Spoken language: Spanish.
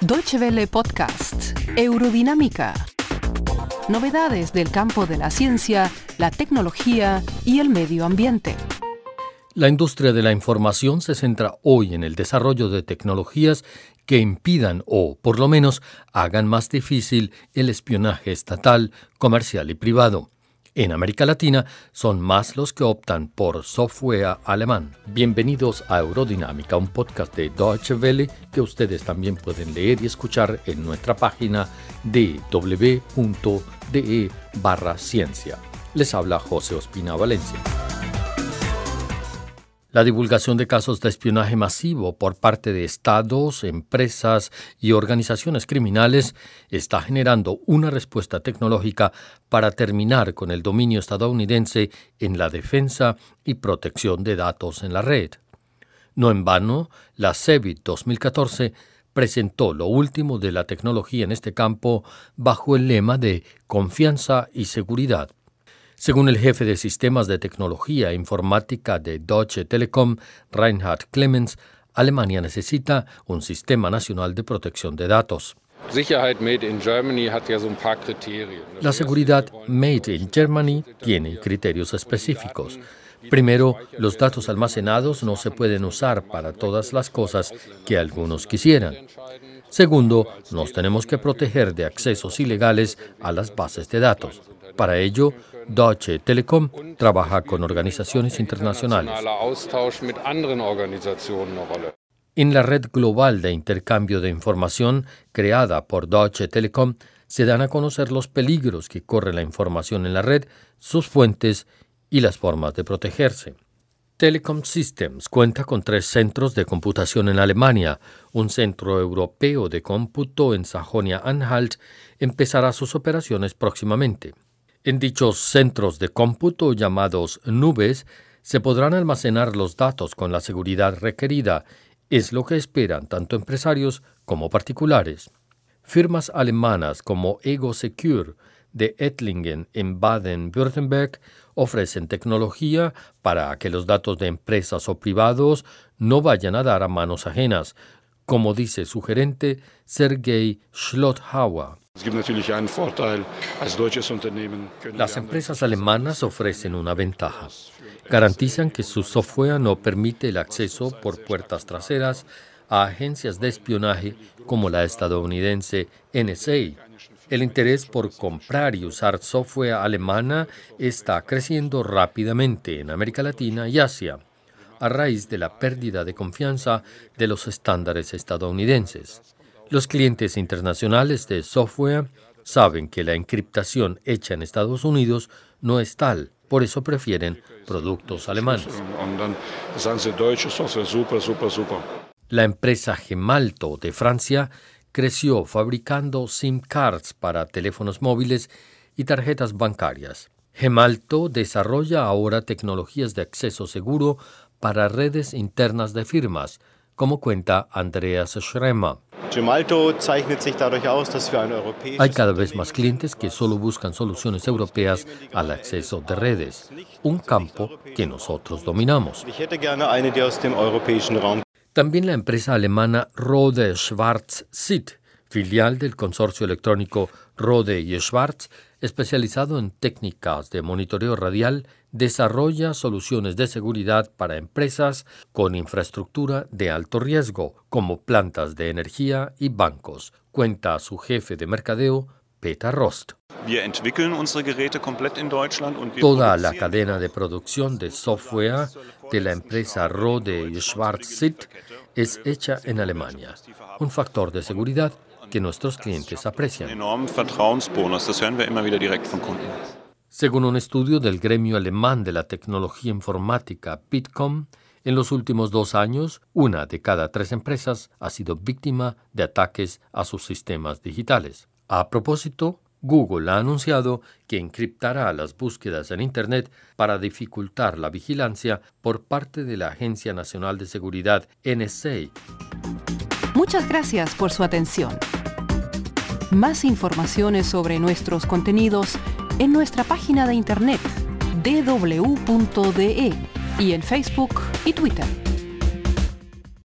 Deutsche Welle Podcast, Eurodinámica. Novedades del campo de la ciencia, la tecnología y el medio ambiente. La industria de la información se centra hoy en el desarrollo de tecnologías que impidan o, por lo menos, hagan más difícil el espionaje estatal, comercial y privado. En América Latina son más los que optan por software alemán. Bienvenidos a Eurodinámica, un podcast de Deutsche Welle que ustedes también pueden leer y escuchar en nuestra página www.de barra ciencia. Les habla José Ospina Valencia. La divulgación de casos de espionaje masivo por parte de estados, empresas y organizaciones criminales está generando una respuesta tecnológica para terminar con el dominio estadounidense en la defensa y protección de datos en la red. No en vano, la CEBIT 2014 presentó lo último de la tecnología en este campo bajo el lema de confianza y seguridad. Según el jefe de sistemas de tecnología e informática de Deutsche Telekom, Reinhard Clemens, Alemania necesita un sistema nacional de protección de datos. La seguridad Made in Germany tiene criterios específicos. Primero, los datos almacenados no se pueden usar para todas las cosas que algunos quisieran. Segundo, nos tenemos que proteger de accesos ilegales a las bases de datos. Para ello, Deutsche Telekom trabaja con organizaciones internacionales. En la red global de intercambio de información creada por Deutsche Telekom se dan a conocer los peligros que corre la información en la red, sus fuentes y las formas de protegerse. Telecom Systems cuenta con tres centros de computación en Alemania. Un centro europeo de cómputo en Sajonia-Anhalt empezará sus operaciones próximamente. En dichos centros de cómputo llamados nubes se podrán almacenar los datos con la seguridad requerida, es lo que esperan tanto empresarios como particulares. Firmas alemanas como Ego Secure de Ettlingen en Baden-Württemberg ofrecen tecnología para que los datos de empresas o privados no vayan a dar a manos ajenas, como dice su gerente Sergei Schlothauer. Las empresas alemanas ofrecen una ventaja. Garantizan que su software no permite el acceso por puertas traseras a agencias de espionaje como la estadounidense NSA. El interés por comprar y usar software alemana está creciendo rápidamente en América Latina y Asia, a raíz de la pérdida de confianza de los estándares estadounidenses. Los clientes internacionales de software saben que la encriptación hecha en Estados Unidos no es tal, por eso prefieren productos alemanes. La empresa Gemalto de Francia creció fabricando SIM cards para teléfonos móviles y tarjetas bancarias. Gemalto desarrolla ahora tecnologías de acceso seguro para redes internas de firmas, como cuenta Andreas Schremer. Hay cada vez más clientes que solo buscan soluciones europeas al acceso de redes, un campo que nosotros dominamos. También la empresa alemana Rode Schwarz SIT, filial del consorcio electrónico Rode y Schwarz, especializado en técnicas de monitoreo radial, desarrolla soluciones de seguridad para empresas con infraestructura de alto riesgo, como plantas de energía y bancos, cuenta su jefe de mercadeo, Peter Rost. Toda la cadena de producción de software de la empresa Rode y Schwarzsit es hecha en Alemania, un factor de seguridad que nuestros clientes aprecian. Según un estudio del gremio alemán de la tecnología informática Bitkom, en los últimos dos años, una de cada tres empresas ha sido víctima de ataques a sus sistemas digitales. A propósito, Google ha anunciado que encriptará las búsquedas en Internet para dificultar la vigilancia por parte de la Agencia Nacional de Seguridad NSA. Muchas gracias por su atención. Más informaciones sobre nuestros contenidos en nuestra página de internet www.de y en Facebook y Twitter.